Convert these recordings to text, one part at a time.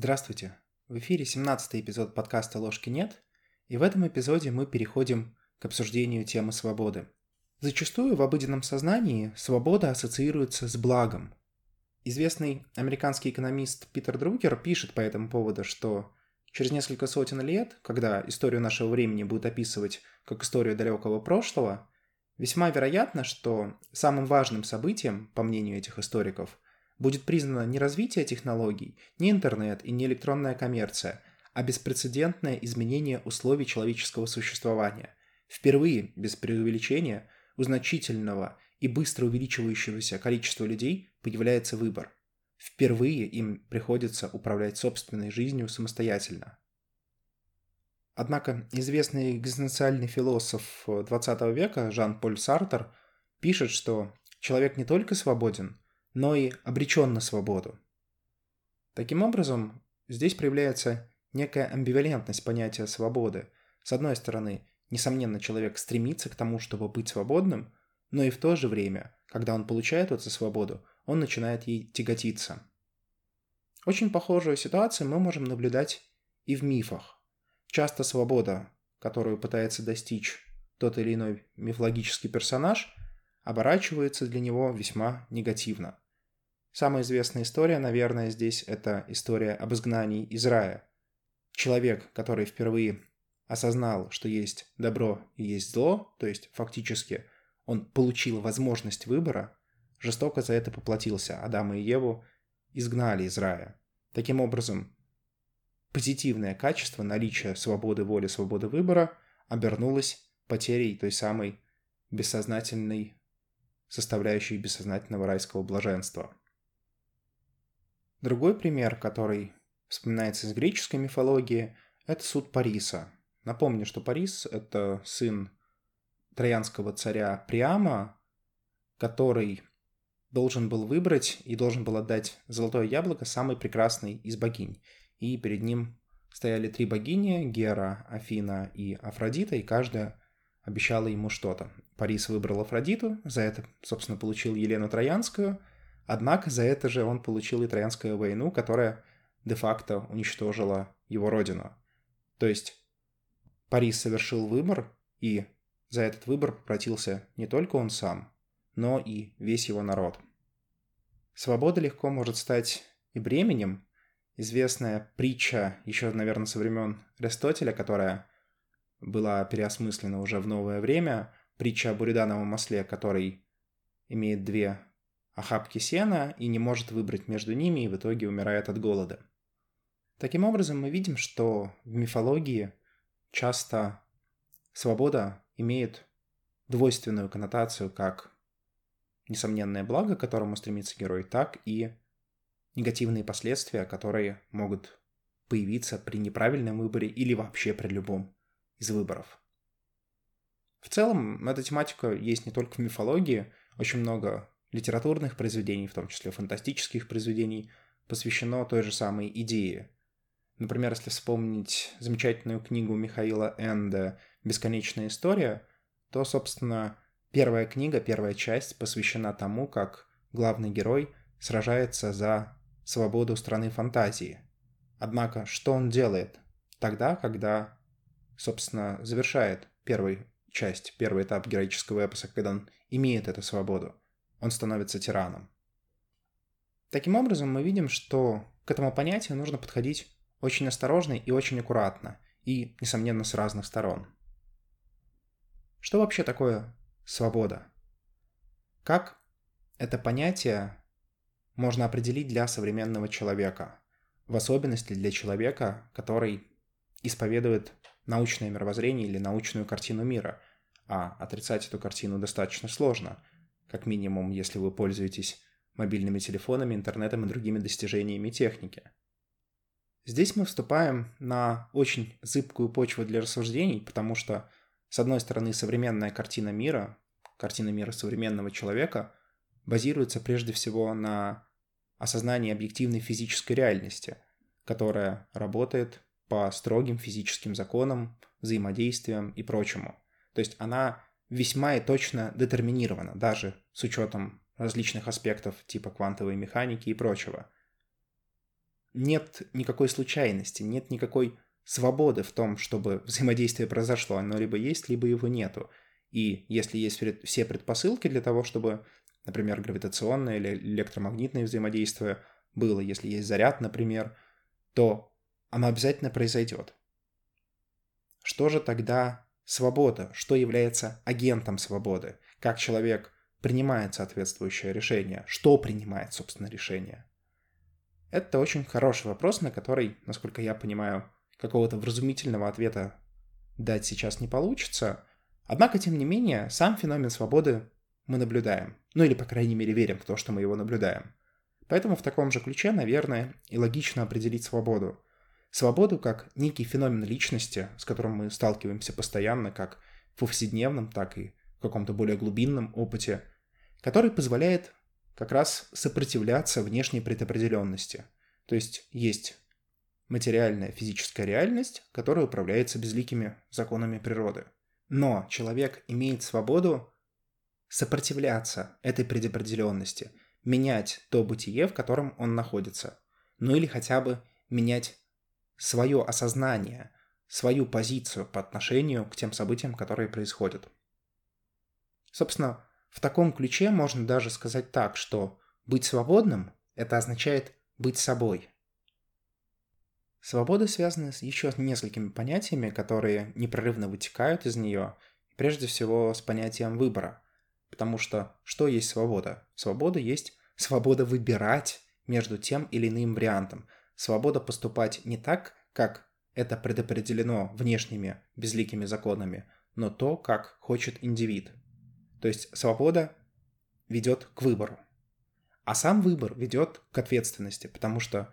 Здравствуйте! В эфире 17 эпизод подкаста «Ложки нет», и в этом эпизоде мы переходим к обсуждению темы свободы. Зачастую в обыденном сознании свобода ассоциируется с благом. Известный американский экономист Питер Друкер пишет по этому поводу, что через несколько сотен лет, когда историю нашего времени будут описывать как историю далекого прошлого, весьма вероятно, что самым важным событием, по мнению этих историков – будет признано не развитие технологий, не интернет и не электронная коммерция, а беспрецедентное изменение условий человеческого существования. Впервые, без преувеличения, у значительного и быстро увеличивающегося количества людей появляется выбор. Впервые им приходится управлять собственной жизнью самостоятельно. Однако известный экзистенциальный философ 20 века Жан-Поль Сартер пишет, что человек не только свободен, но и обречен на свободу. Таким образом, здесь проявляется некая амбивалентность понятия свободы. С одной стороны, несомненно, человек стремится к тому, чтобы быть свободным, но и в то же время, когда он получает эту свободу, он начинает ей тяготиться. Очень похожую ситуацию мы можем наблюдать и в мифах. Часто свобода, которую пытается достичь тот или иной мифологический персонаж – оборачивается для него весьма негативно. Самая известная история, наверное, здесь это история об изгнании из рая. Человек, который впервые осознал, что есть добро и есть зло, то есть фактически он получил возможность выбора, жестоко за это поплатился. Адама и Еву изгнали из рая. Таким образом, позитивное качество наличия свободы воли, свободы выбора обернулось потерей той самой бессознательной составляющей бессознательного райского блаженства. Другой пример, который вспоминается из греческой мифологии, это суд Париса. Напомню, что Парис – это сын троянского царя Приама, который должен был выбрать и должен был отдать золотое яблоко самой прекрасной из богинь. И перед ним стояли три богини – Гера, Афина и Афродита, и каждая обещала ему что-то. Парис выбрал Афродиту, за это, собственно, получил Елену Троянскую, однако за это же он получил и Троянскую войну, которая де-факто уничтожила его родину. То есть Парис совершил выбор, и за этот выбор поплатился не только он сам, но и весь его народ. Свобода легко может стать и бременем. Известная притча еще, наверное, со времен Аристотеля, которая была переосмыслена уже в новое время. Притча о буридановом масле, который имеет две охапки сена и не может выбрать между ними и в итоге умирает от голода. Таким образом, мы видим, что в мифологии часто свобода имеет двойственную коннотацию как несомненное благо, к которому стремится герой, так и негативные последствия, которые могут появиться при неправильном выборе или вообще при любом из выборов. В целом, эта тематика есть не только в мифологии, очень много литературных произведений, в том числе фантастических произведений, посвящено той же самой идее. Например, если вспомнить замечательную книгу Михаила Энда «Бесконечная история», то, собственно, первая книга, первая часть посвящена тому, как главный герой сражается за свободу страны фантазии. Однако, что он делает тогда, когда собственно, завершает первую часть, первый этап героического эпоса, когда он имеет эту свободу. Он становится тираном. Таким образом, мы видим, что к этому понятию нужно подходить очень осторожно и очень аккуратно, и, несомненно, с разных сторон. Что вообще такое свобода? Как это понятие можно определить для современного человека, в особенности для человека, который исповедует научное мировоззрение или научную картину мира, а отрицать эту картину достаточно сложно, как минимум, если вы пользуетесь мобильными телефонами, интернетом и другими достижениями техники. Здесь мы вступаем на очень зыбкую почву для рассуждений, потому что, с одной стороны, современная картина мира, картина мира современного человека, базируется прежде всего на осознании объективной физической реальности, которая работает по строгим физическим законам, взаимодействиям и прочему. То есть она весьма и точно детерминирована, даже с учетом различных аспектов типа квантовой механики и прочего. нет никакой случайности, нет никакой свободы в том, чтобы взаимодействие произошло. Оно либо есть, либо его нету. И если есть все предпосылки для того, чтобы, например, гравитационное или электромагнитное взаимодействие было, если есть заряд, например, то оно обязательно произойдет. Что же тогда свобода? Что является агентом свободы? Как человек принимает соответствующее решение? Что принимает, собственно, решение? Это очень хороший вопрос, на который, насколько я понимаю, какого-то вразумительного ответа дать сейчас не получится. Однако, тем не менее, сам феномен свободы мы наблюдаем. Ну или, по крайней мере, верим в то, что мы его наблюдаем. Поэтому в таком же ключе, наверное, и логично определить свободу. Свободу как некий феномен личности, с которым мы сталкиваемся постоянно, как в повседневном, так и в каком-то более глубинном опыте, который позволяет как раз сопротивляться внешней предопределенности. То есть есть материальная физическая реальность, которая управляется безликими законами природы. Но человек имеет свободу сопротивляться этой предопределенности, менять то бытие, в котором он находится. Ну или хотя бы менять свое осознание, свою позицию по отношению к тем событиям, которые происходят. Собственно, в таком ключе можно даже сказать так, что быть свободным – это означает быть собой – Свобода связана с еще несколькими понятиями, которые непрерывно вытекают из нее, прежде всего с понятием выбора. Потому что что есть свобода? Свобода есть свобода выбирать между тем или иным вариантом. Свобода поступать не так, как это предопределено внешними безликими законами, но то, как хочет индивид. То есть свобода ведет к выбору. А сам выбор ведет к ответственности, потому что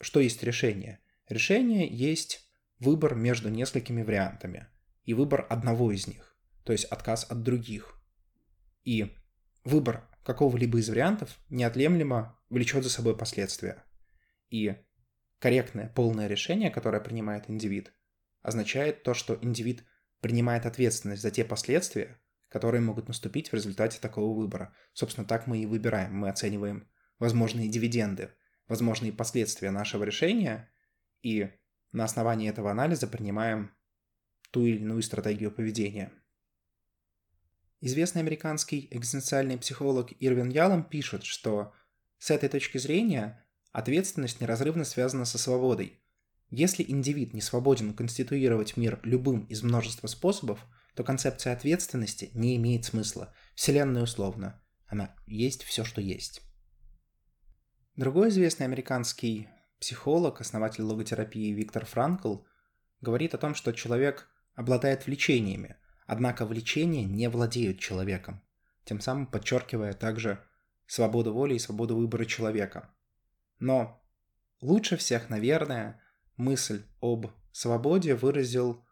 что есть решение? Решение есть выбор между несколькими вариантами и выбор одного из них, то есть отказ от других. И выбор какого-либо из вариантов неотъемлемо влечет за собой последствия. И корректное, полное решение, которое принимает индивид, означает то, что индивид принимает ответственность за те последствия, которые могут наступить в результате такого выбора. Собственно, так мы и выбираем. Мы оцениваем возможные дивиденды возможные последствия нашего решения и на основании этого анализа принимаем ту или иную стратегию поведения. Известный американский экзистенциальный психолог Ирвин Ялом пишет, что с этой точки зрения ответственность неразрывно связана со свободой. Если индивид не свободен конституировать мир любым из множества способов, то концепция ответственности не имеет смысла. Вселенная условно. Она есть все, что есть. Другой известный американский психолог, основатель логотерапии Виктор Франкл, говорит о том, что человек обладает влечениями, однако влечения не владеют человеком, тем самым подчеркивая также свободу воли и свободу выбора человека. Но лучше всех, наверное, мысль об свободе выразил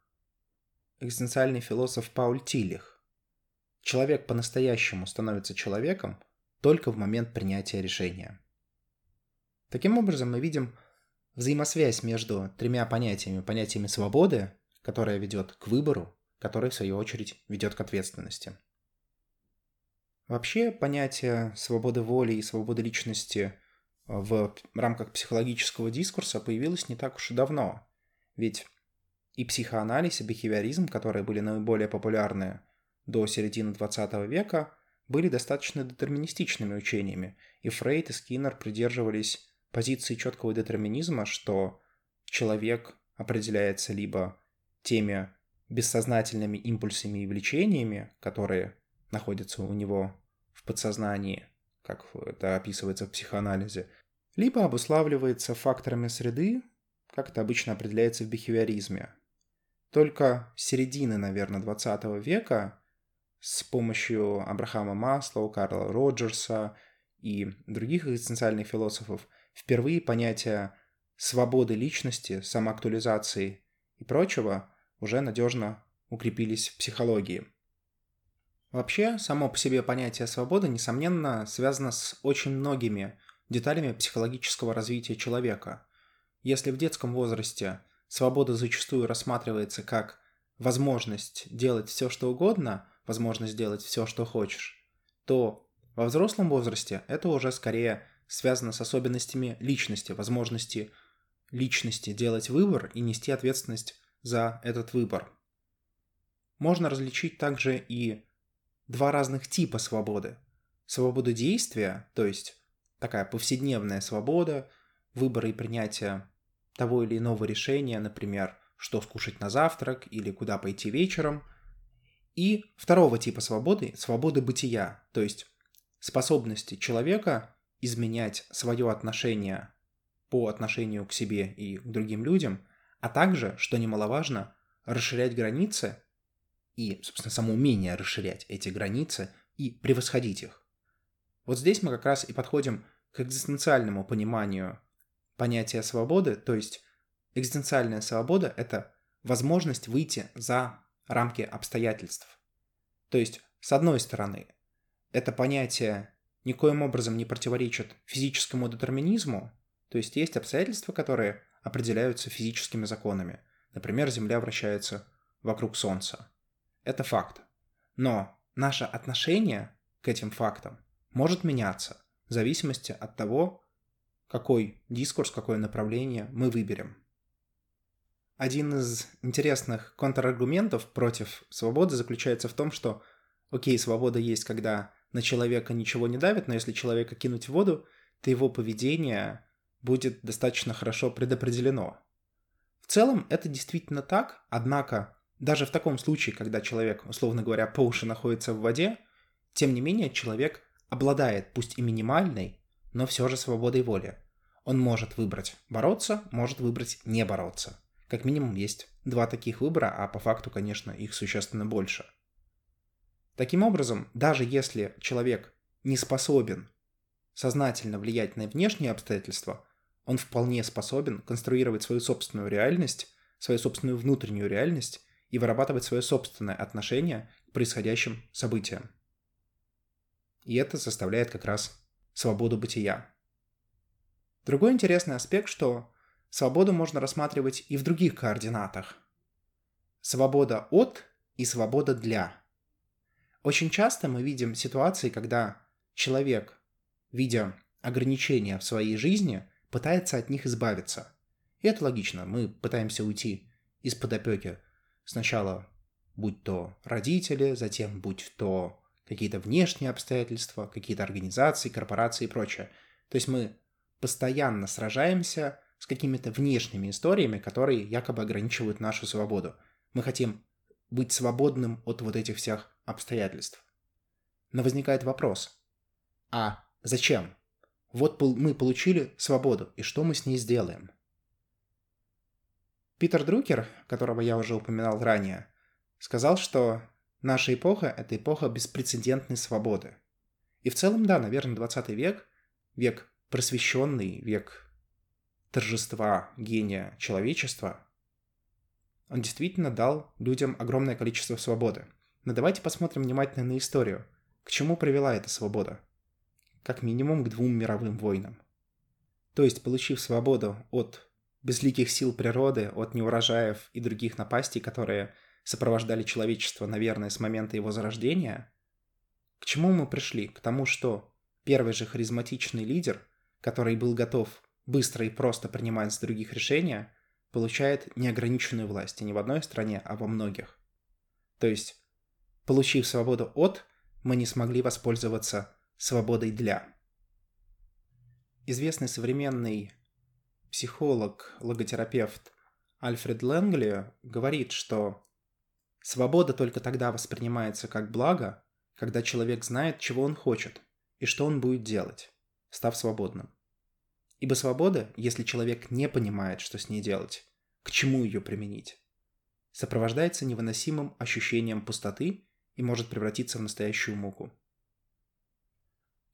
экзистенциальный философ Пауль Тилих. Человек по-настоящему становится человеком только в момент принятия решения. Таким образом, мы видим взаимосвязь между тремя понятиями. Понятиями свободы, которая ведет к выбору, который, в свою очередь, ведет к ответственности. Вообще, понятие свободы воли и свободы личности в рамках психологического дискурса появилось не так уж и давно. Ведь и психоанализ, и бихевиоризм, которые были наиболее популярны до середины 20 века, были достаточно детерминистичными учениями, и Фрейд и Скиннер придерживались позиции четкого детерминизма, что человек определяется либо теми бессознательными импульсами и влечениями, которые находятся у него в подсознании, как это описывается в психоанализе, либо обуславливается факторами среды, как это обычно определяется в бихевиоризме. Только с середины, наверное, 20 века с помощью Абрахама Маслоу, Карла Роджерса и других экзистенциальных философов Впервые понятия свободы личности, самоактуализации и прочего уже надежно укрепились в психологии. Вообще, само по себе понятие свободы, несомненно, связано с очень многими деталями психологического развития человека. Если в детском возрасте свобода зачастую рассматривается как возможность делать все, что угодно, возможность делать все, что хочешь, то во взрослом возрасте это уже скорее связано с особенностями личности, возможности личности делать выбор и нести ответственность за этот выбор. Можно различить также и два разных типа свободы. Свободу действия, то есть такая повседневная свобода, выбора и принятия того или иного решения, например, что скушать на завтрак или куда пойти вечером. И второго типа свободы – свободы бытия, то есть способности человека изменять свое отношение по отношению к себе и к другим людям, а также, что немаловажно, расширять границы и, собственно, само умение расширять эти границы и превосходить их. Вот здесь мы как раз и подходим к экзистенциальному пониманию понятия свободы, то есть экзистенциальная свобода – это возможность выйти за рамки обстоятельств. То есть, с одной стороны, это понятие никоим образом не противоречит физическому детерминизму, то есть есть обстоятельства, которые определяются физическими законами. Например, Земля вращается вокруг Солнца. Это факт. Но наше отношение к этим фактам может меняться в зависимости от того, какой дискурс, какое направление мы выберем. Один из интересных контраргументов против свободы заключается в том, что, окей, свобода есть, когда на человека ничего не давит, но если человека кинуть в воду, то его поведение будет достаточно хорошо предопределено. В целом это действительно так, однако даже в таком случае, когда человек, условно говоря, по уши находится в воде, тем не менее человек обладает пусть и минимальной, но все же свободой воли. Он может выбрать бороться, может выбрать не бороться. Как минимум есть два таких выбора, а по факту, конечно, их существенно больше. Таким образом, даже если человек не способен сознательно влиять на внешние обстоятельства, он вполне способен конструировать свою собственную реальность, свою собственную внутреннюю реальность и вырабатывать свое собственное отношение к происходящим событиям. И это составляет как раз свободу бытия. Другой интересный аспект, что свободу можно рассматривать и в других координатах. Свобода от и свобода для. Очень часто мы видим ситуации, когда человек, видя ограничения в своей жизни, пытается от них избавиться. И это логично. Мы пытаемся уйти из-под опеки сначала будь то родители, затем будь то какие-то внешние обстоятельства, какие-то организации, корпорации и прочее. То есть мы постоянно сражаемся с какими-то внешними историями, которые якобы ограничивают нашу свободу. Мы хотим быть свободным от вот этих всех обстоятельств. Но возникает вопрос, а зачем? Вот мы получили свободу, и что мы с ней сделаем? Питер Друкер, которого я уже упоминал ранее, сказал, что наша эпоха – это эпоха беспрецедентной свободы. И в целом, да, наверное, 20 век – век просвещенный, век торжества гения человечества, он действительно дал людям огромное количество свободы. Но давайте посмотрим внимательно на историю. К чему привела эта свобода? Как минимум к двум мировым войнам. То есть, получив свободу от безликих сил природы, от неурожаев и других напастей, которые сопровождали человечество, наверное, с момента его зарождения, к чему мы пришли? К тому, что первый же харизматичный лидер, который был готов быстро и просто принимать с других решения, получает неограниченную власть, и не в одной стране, а во многих. То есть, получив свободу от, мы не смогли воспользоваться свободой для. Известный современный психолог, логотерапевт Альфред Лэнгли говорит, что свобода только тогда воспринимается как благо, когда человек знает, чего он хочет и что он будет делать, став свободным. Ибо свобода, если человек не понимает, что с ней делать, к чему ее применить, сопровождается невыносимым ощущением пустоты и может превратиться в настоящую муку.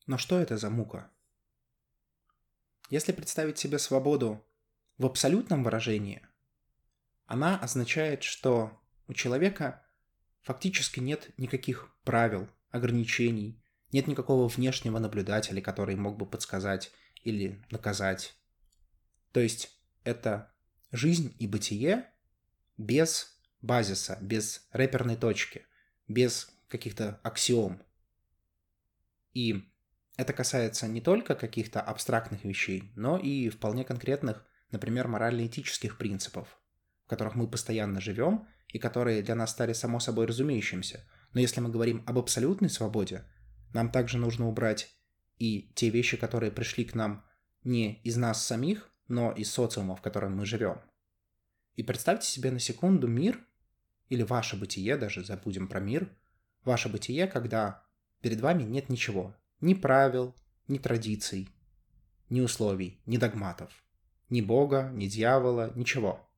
Но что это за мука? Если представить себе свободу в абсолютном выражении, она означает, что у человека фактически нет никаких правил, ограничений, нет никакого внешнего наблюдателя, который мог бы подсказать или наказать. То есть это жизнь и бытие без базиса, без реперной точки, без каких-то аксиом. И это касается не только каких-то абстрактных вещей, но и вполне конкретных, например, морально-этических принципов, в которых мы постоянно живем и которые для нас стали само собой разумеющимся. Но если мы говорим об абсолютной свободе, нам также нужно убрать и те вещи, которые пришли к нам не из нас самих, но из социума, в котором мы живем. И представьте себе на секунду мир, или ваше бытие, даже забудем про мир, ваше бытие, когда перед вами нет ничего, ни правил, ни традиций, ни условий, ни догматов, ни Бога, ни дьявола, ничего.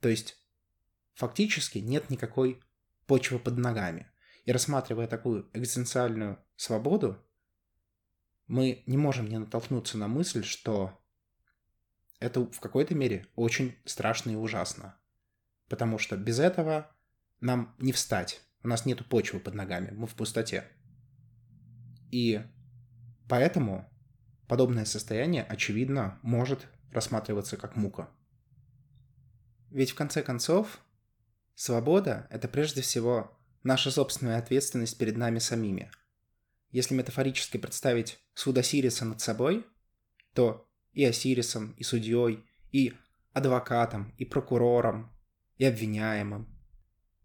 То есть фактически нет никакой почвы под ногами. И рассматривая такую экзистенциальную свободу, мы не можем не натолкнуться на мысль, что это в какой-то мере очень страшно и ужасно. Потому что без этого нам не встать. У нас нет почвы под ногами, мы в пустоте. И поэтому подобное состояние, очевидно, может рассматриваться как мука. Ведь в конце концов, свобода — это прежде всего наша собственная ответственность перед нами самими. Если метафорически представить суд Осириса над собой, то и Осирисом, и судьей, и адвокатом, и прокурором, и обвиняемым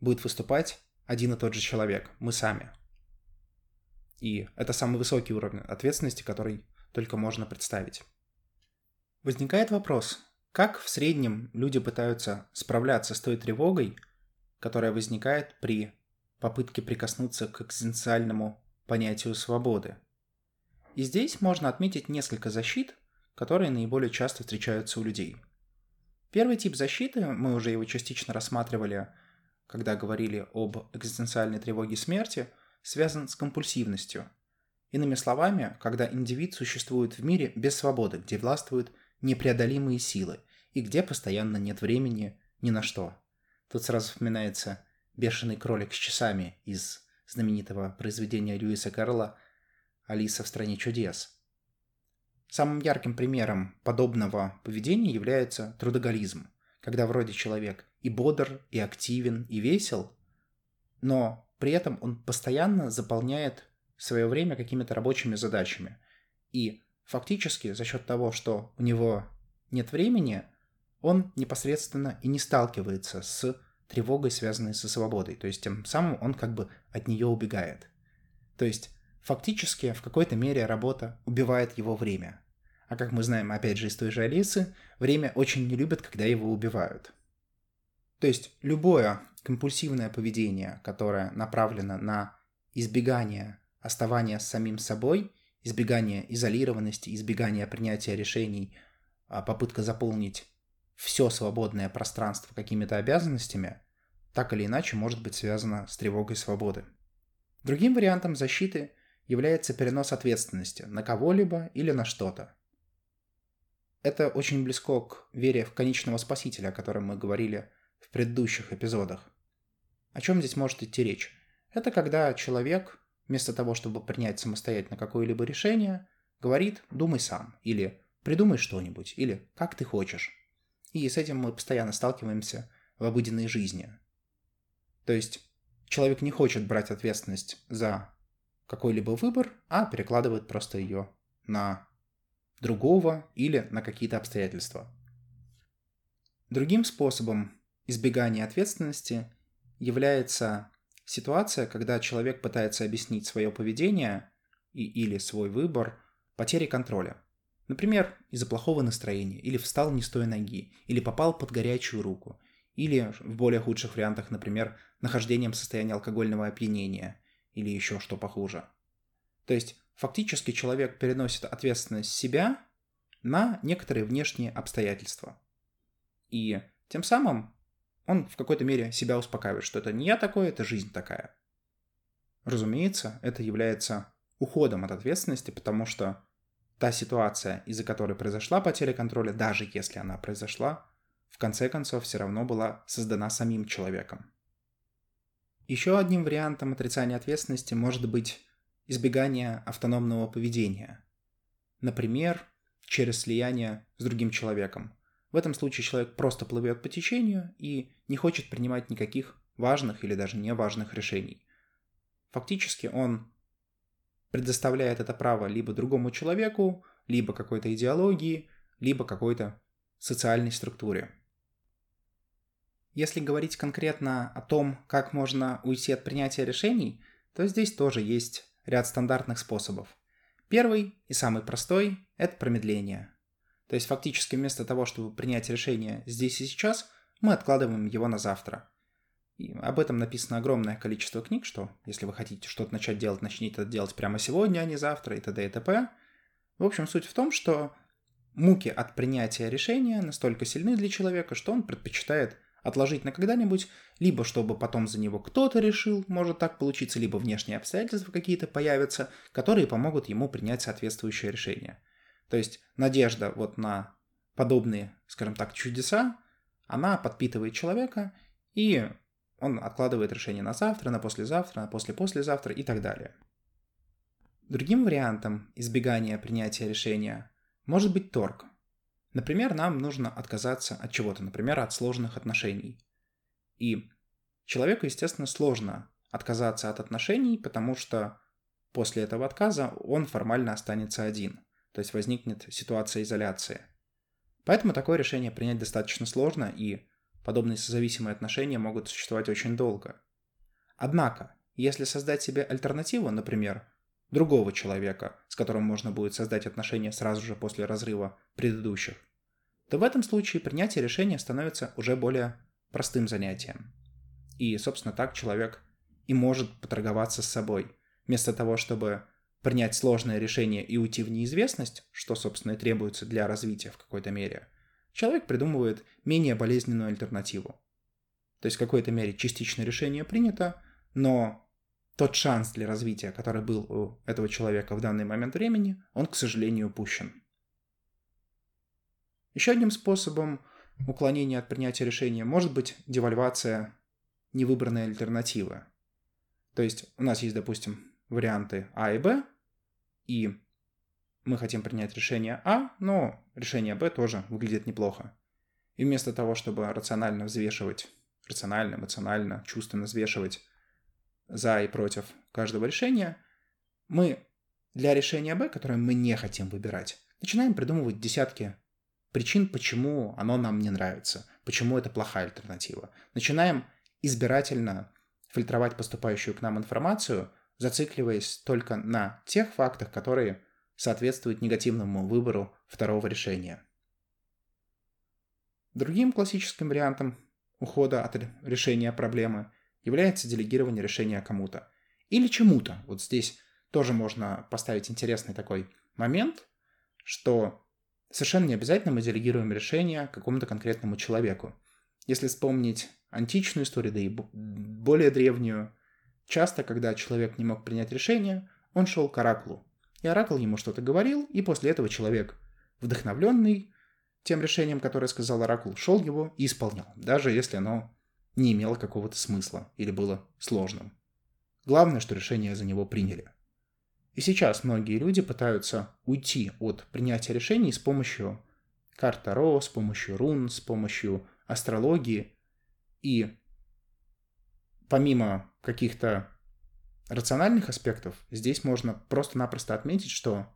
будет выступать один и тот же человек, мы сами. И это самый высокий уровень ответственности, который только можно представить. Возникает вопрос, как в среднем люди пытаются справляться с той тревогой, которая возникает при попытке прикоснуться к экзистенциальному понятию свободы. И здесь можно отметить несколько защит, которые наиболее часто встречаются у людей. Первый тип защиты, мы уже его частично рассматривали, когда говорили об экзистенциальной тревоге смерти – связан с компульсивностью. Иными словами, когда индивид существует в мире без свободы, где властвуют непреодолимые силы и где постоянно нет времени ни на что. Тут сразу вспоминается «Бешеный кролик с часами» из знаменитого произведения Льюиса Карла «Алиса в стране чудес». Самым ярким примером подобного поведения является трудоголизм, когда вроде человек и бодр, и активен, и весел, но при этом он постоянно заполняет свое время какими-то рабочими задачами. И фактически за счет того, что у него нет времени, он непосредственно и не сталкивается с тревогой, связанной со свободой. То есть тем самым он как бы от нее убегает. То есть фактически в какой-то мере работа убивает его время. А как мы знаем, опять же, из той же Алисы, время очень не любит, когда его убивают. То есть любое компульсивное поведение, которое направлено на избегание оставания с самим собой, избегание изолированности, избегание принятия решений, а попытка заполнить все свободное пространство какими-то обязанностями, так или иначе может быть связано с тревогой свободы. Другим вариантом защиты является перенос ответственности на кого-либо или на что-то. Это очень близко к вере в конечного спасителя, о котором мы говорили в предыдущих эпизодах. О чем здесь может идти речь? Это когда человек, вместо того, чтобы принять самостоятельно какое-либо решение, говорит «думай сам» или «придумай что-нибудь» или «как ты хочешь». И с этим мы постоянно сталкиваемся в обыденной жизни. То есть человек не хочет брать ответственность за какой-либо выбор, а перекладывает просто ее на другого или на какие-то обстоятельства. Другим способом избегания ответственности является ситуация, когда человек пытается объяснить свое поведение и, или свой выбор потерей контроля. Например, из-за плохого настроения, или встал не с той ноги, или попал под горячую руку, или в более худших вариантах, например, нахождением в состоянии алкогольного опьянения, или еще что похуже. То есть фактически человек переносит ответственность себя на некоторые внешние обстоятельства. И тем самым он в какой-то мере себя успокаивает, что это не я такой, это жизнь такая. Разумеется, это является уходом от ответственности, потому что та ситуация, из-за которой произошла потеря контроля, даже если она произошла, в конце концов все равно была создана самим человеком. Еще одним вариантом отрицания ответственности может быть избегание автономного поведения. Например, через слияние с другим человеком. В этом случае человек просто плывет по течению и не хочет принимать никаких важных или даже неважных решений. Фактически он предоставляет это право либо другому человеку, либо какой-то идеологии, либо какой-то социальной структуре. Если говорить конкретно о том, как можно уйти от принятия решений, то здесь тоже есть ряд стандартных способов. Первый и самый простой – это промедление. То есть фактически вместо того, чтобы принять решение здесь и сейчас, мы откладываем его на завтра. И об этом написано огромное количество книг, что если вы хотите что-то начать делать, начните это делать прямо сегодня, а не завтра, и т.д. и т.п. В общем, суть в том, что муки от принятия решения настолько сильны для человека, что он предпочитает отложить на когда-нибудь, либо чтобы потом за него кто-то решил, может так получиться, либо внешние обстоятельства какие-то появятся, которые помогут ему принять соответствующее решение. То есть надежда вот на подобные, скажем так, чудеса, она подпитывает человека, и он откладывает решение на завтра, на послезавтра, на послепослезавтра и так далее. Другим вариантом избегания принятия решения может быть торг. Например, нам нужно отказаться от чего-то, например, от сложных отношений. И человеку, естественно, сложно отказаться от отношений, потому что после этого отказа он формально останется один. То есть возникнет ситуация изоляции. Поэтому такое решение принять достаточно сложно, и Подобные созависимые отношения могут существовать очень долго. Однако, если создать себе альтернативу, например, другого человека, с которым можно будет создать отношения сразу же после разрыва предыдущих, то в этом случае принятие решения становится уже более простым занятием. И, собственно, так человек и может поторговаться с собой. Вместо того, чтобы принять сложное решение и уйти в неизвестность, что, собственно, и требуется для развития в какой-то мере – человек придумывает менее болезненную альтернативу. То есть в какой-то мере частичное решение принято, но тот шанс для развития, который был у этого человека в данный момент времени, он, к сожалению, упущен. Еще одним способом уклонения от принятия решения может быть девальвация невыбранной альтернативы. То есть у нас есть, допустим, варианты А и Б, и мы хотим принять решение А, но решение Б тоже выглядит неплохо. И вместо того, чтобы рационально взвешивать, рационально, эмоционально, чувственно взвешивать за и против каждого решения, мы для решения Б, которое мы не хотим выбирать, начинаем придумывать десятки причин, почему оно нам не нравится, почему это плохая альтернатива. Начинаем избирательно фильтровать поступающую к нам информацию, зацикливаясь только на тех фактах, которые соответствует негативному выбору второго решения. Другим классическим вариантом ухода от решения проблемы является делегирование решения кому-то или чему-то. Вот здесь тоже можно поставить интересный такой момент, что совершенно не обязательно мы делегируем решение какому-то конкретному человеку. Если вспомнить античную историю, да и более древнюю, часто, когда человек не мог принять решение, он шел к оракулу, и Оракул ему что-то говорил, и после этого человек, вдохновленный тем решением, которое сказал Оракул, шел его и исполнял, даже если оно не имело какого-то смысла или было сложным. Главное, что решение за него приняли. И сейчас многие люди пытаются уйти от принятия решений с помощью карт Таро, с помощью рун, с помощью астрологии. И помимо каких-то рациональных аспектов здесь можно просто-напросто отметить, что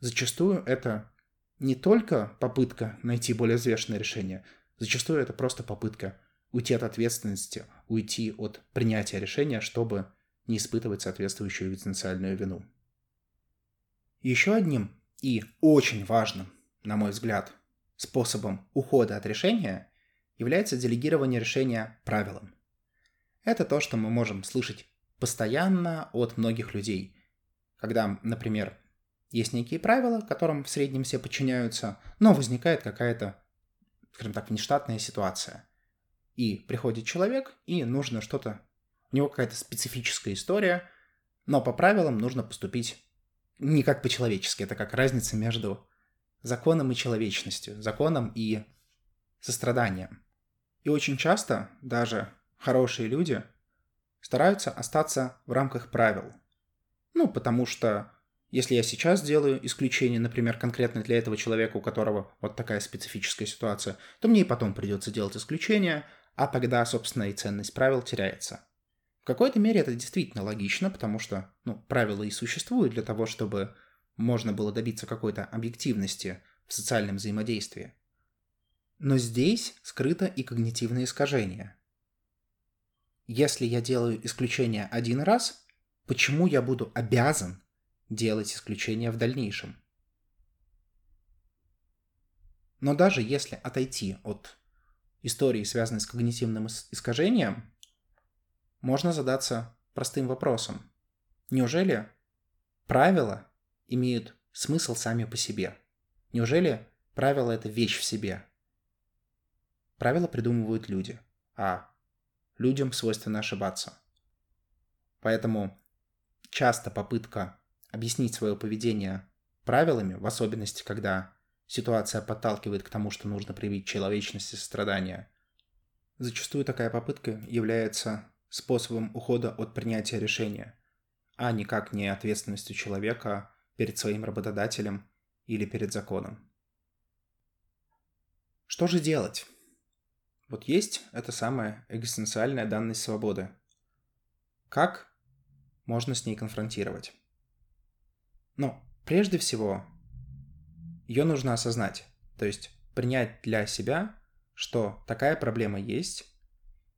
зачастую это не только попытка найти более взвешенное решение, зачастую это просто попытка уйти от ответственности, уйти от принятия решения, чтобы не испытывать соответствующую экзистенциальную вину. Еще одним и очень важным, на мой взгляд, способом ухода от решения является делегирование решения правилам. Это то, что мы можем слышать постоянно от многих людей. Когда, например, есть некие правила, которым в среднем все подчиняются, но возникает какая-то, скажем так, внештатная ситуация. И приходит человек, и нужно что-то... У него какая-то специфическая история, но по правилам нужно поступить не как по-человечески. Это как разница между законом и человечностью, законом и состраданием. И очень часто даже хорошие люди стараются остаться в рамках правил. Ну, потому что если я сейчас делаю исключение, например, конкретно для этого человека, у которого вот такая специфическая ситуация, то мне и потом придется делать исключение, а тогда, собственно, и ценность правил теряется. В какой-то мере это действительно логично, потому что ну, правила и существуют для того, чтобы можно было добиться какой-то объективности в социальном взаимодействии. Но здесь скрыто и когнитивное искажение. Если я делаю исключение один раз, почему я буду обязан делать исключение в дальнейшем? Но даже если отойти от истории, связанной с когнитивным искажением, можно задаться простым вопросом. Неужели правила имеют смысл сами по себе? Неужели правила — это вещь в себе? Правила придумывают люди, а людям свойственно ошибаться. Поэтому часто попытка объяснить свое поведение правилами, в особенности, когда ситуация подталкивает к тому, что нужно проявить человечность и сострадание, зачастую такая попытка является способом ухода от принятия решения, а никак не ответственностью человека перед своим работодателем или перед законом. Что же делать? Вот есть эта самая экзистенциальная данность свободы. Как можно с ней конфронтировать? Ну, прежде всего, ее нужно осознать, то есть принять для себя, что такая проблема есть,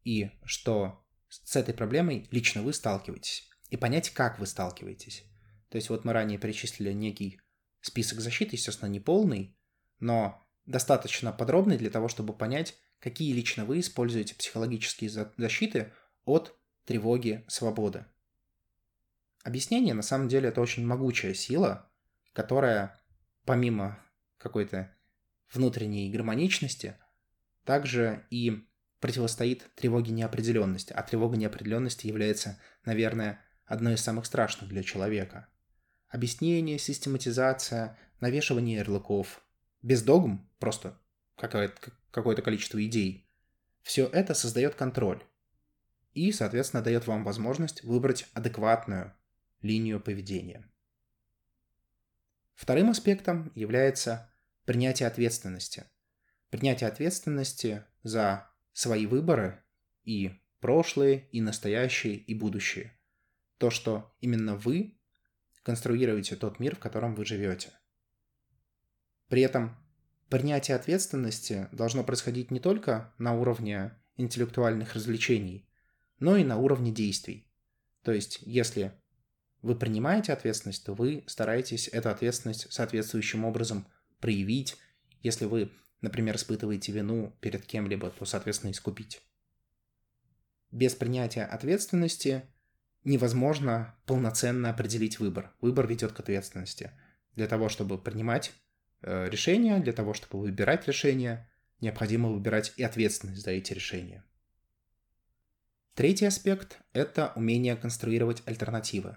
и что с этой проблемой лично вы сталкиваетесь, и понять, как вы сталкиваетесь. То есть вот мы ранее перечислили некий список защиты, естественно, не полный, но достаточно подробный для того, чтобы понять, какие лично вы используете психологические защиты от тревоги свободы. Объяснение, на самом деле, это очень могучая сила, которая, помимо какой-то внутренней гармоничности, также и противостоит тревоге неопределенности. А тревога неопределенности является, наверное, одной из самых страшных для человека. Объяснение, систематизация, навешивание ярлыков. Без догм, просто какое-то, какое-то количество идей. Все это создает контроль. И, соответственно, дает вам возможность выбрать адекватную линию поведения. Вторым аспектом является принятие ответственности. Принятие ответственности за свои выборы и прошлые, и настоящие, и будущие. То, что именно вы конструируете тот мир, в котором вы живете. При этом принятие ответственности должно происходить не только на уровне интеллектуальных развлечений, но и на уровне действий. То есть, если вы принимаете ответственность, то вы стараетесь эту ответственность соответствующим образом проявить. Если вы например, испытываете вину перед кем-либо, то, соответственно, искупить. Без принятия ответственности невозможно полноценно определить выбор. Выбор ведет к ответственности. Для того, чтобы принимать решения, для того, чтобы выбирать решения, необходимо выбирать и ответственность за эти решения. Третий аспект – это умение конструировать альтернативы.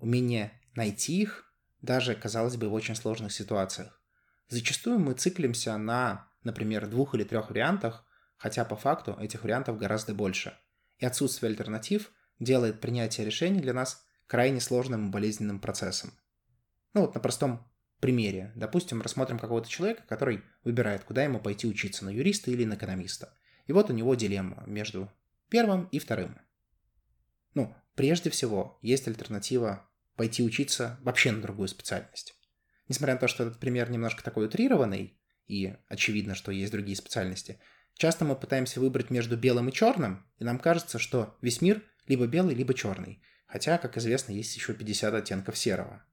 Умение найти их, даже, казалось бы, в очень сложных ситуациях. Зачастую мы циклимся на, например, двух или трех вариантах, хотя по факту этих вариантов гораздо больше. И отсутствие альтернатив делает принятие решений для нас крайне сложным и болезненным процессом. Ну вот на простом примере. Допустим, рассмотрим какого-то человека, который выбирает, куда ему пойти учиться, на юриста или на экономиста. И вот у него дилемма между первым и вторым. Ну, прежде всего, есть альтернатива пойти учиться вообще на другую специальность несмотря на то, что этот пример немножко такой утрированный, и очевидно, что есть другие специальности, часто мы пытаемся выбрать между белым и черным, и нам кажется, что весь мир либо белый, либо черный. Хотя, как известно, есть еще 50 оттенков серого.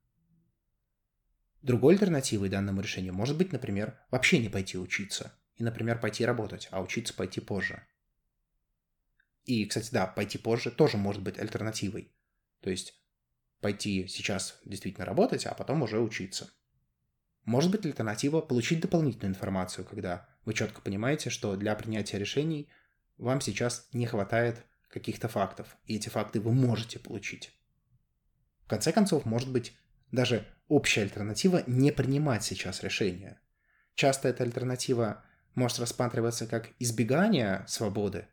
Другой альтернативой данному решению может быть, например, вообще не пойти учиться. И, например, пойти работать, а учиться пойти позже. И, кстати, да, пойти позже тоже может быть альтернативой. То есть пойти сейчас действительно работать, а потом уже учиться. Может быть альтернатива получить дополнительную информацию, когда вы четко понимаете, что для принятия решений вам сейчас не хватает каких-то фактов, и эти факты вы можете получить. В конце концов, может быть даже общая альтернатива не принимать сейчас решения. Часто эта альтернатива может рассматриваться как избегание свободы,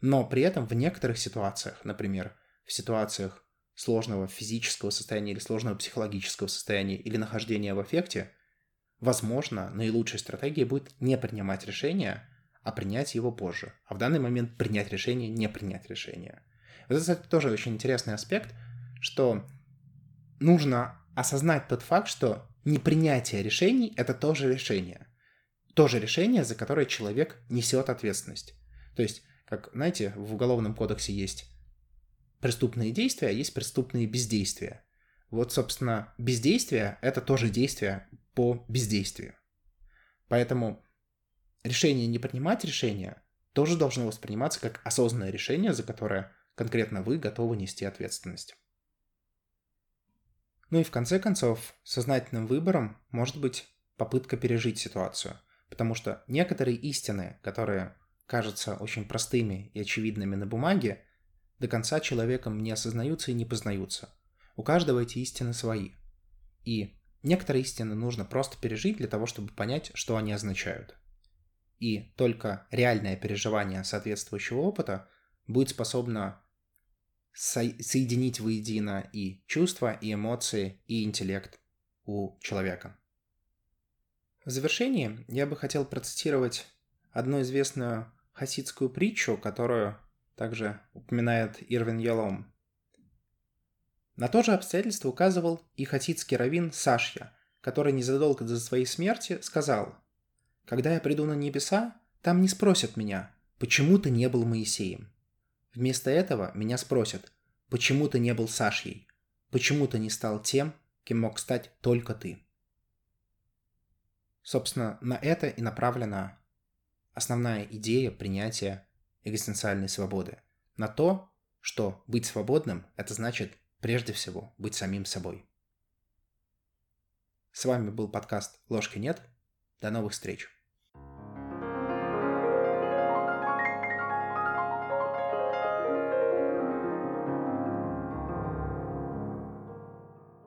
но при этом в некоторых ситуациях, например, в ситуациях сложного физического состояния или сложного психологического состояния или нахождения в эффекте, возможно, наилучшей стратегией будет не принимать решение, а принять его позже. А в данный момент принять решение, не принять решение. Это, кстати, тоже очень интересный аспект, что нужно осознать тот факт, что непринятие решений — это тоже решение. Тоже решение, за которое человек несет ответственность. То есть, как, знаете, в Уголовном кодексе есть преступные действия, а есть преступные бездействия. Вот, собственно, бездействие — это тоже действие по бездействию. Поэтому решение не принимать решения тоже должно восприниматься как осознанное решение, за которое конкретно вы готовы нести ответственность. Ну и в конце концов, сознательным выбором может быть попытка пережить ситуацию, потому что некоторые истины, которые кажутся очень простыми и очевидными на бумаге, до конца человеком не осознаются и не познаются. У каждого эти истины свои. И некоторые истины нужно просто пережить для того, чтобы понять, что они означают. И только реальное переживание соответствующего опыта будет способно со- соединить воедино и чувства, и эмоции, и интеллект у человека. В завершении я бы хотел процитировать одну известную хасидскую притчу, которую также упоминает Ирвин Ялом. На то же обстоятельство указывал и хасидский раввин Сашья, который незадолго до своей смерти сказал «Когда я приду на небеса, там не спросят меня, почему ты не был Моисеем. Вместо этого меня спросят, почему ты не был Сашей? Почему ты не стал тем, кем мог стать только ты? Собственно, на это и направлена основная идея принятия экзистенциальной свободы. На то, что быть свободным – это значит прежде всего быть самим собой. С вами был подкаст «Ложки нет». До новых встреч!